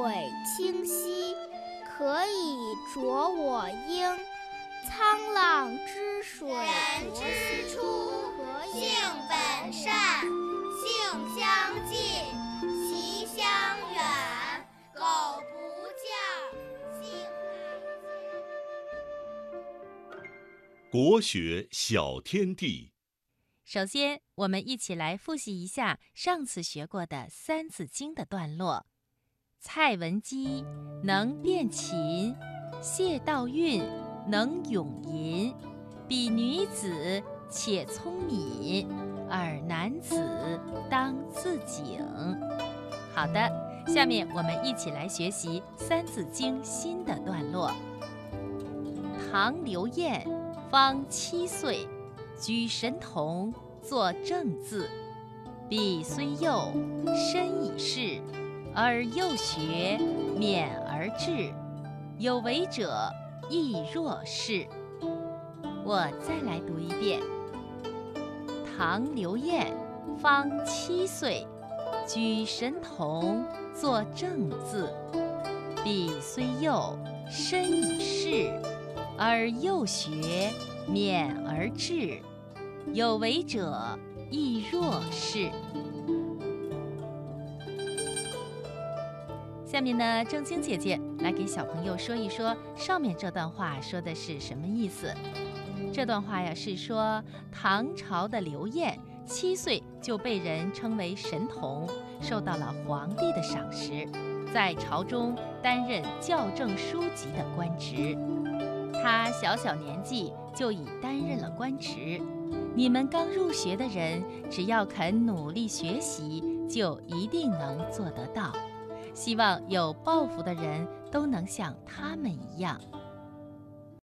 水清兮可以濯我缨沧浪之水人之初性本善性相近习相远苟不教性乃迁国学小天地。首先我们一起来复习一下上次学过的三字经的段落。蔡文姬能辨琴，谢道韫能咏吟。比女子且聪敏，而男子当自警。好的，下面我们一起来学习《三字经》新的段落。唐刘晏方七岁，举神童，作正字。彼虽幼，身已仕，而幼学，勉而志，有为者亦若是。我再来读一遍。唐刘晏方七岁，举神童，作正字。彼虽幼，身已仕，而幼学，勉而志，有为者亦若是。下面呢，正晶姐姐来给小朋友说一说上面这段话说的是什么意思。这段话呀是说，唐朝的刘晏七岁就被人称为神童，受到了皇帝的赏识，在朝中担任校正书籍的官职。他小小年纪就已担任了官职，你们刚入学的人，只要肯努力学习，就一定能做得到。希望有抱负的人都能像他们一样。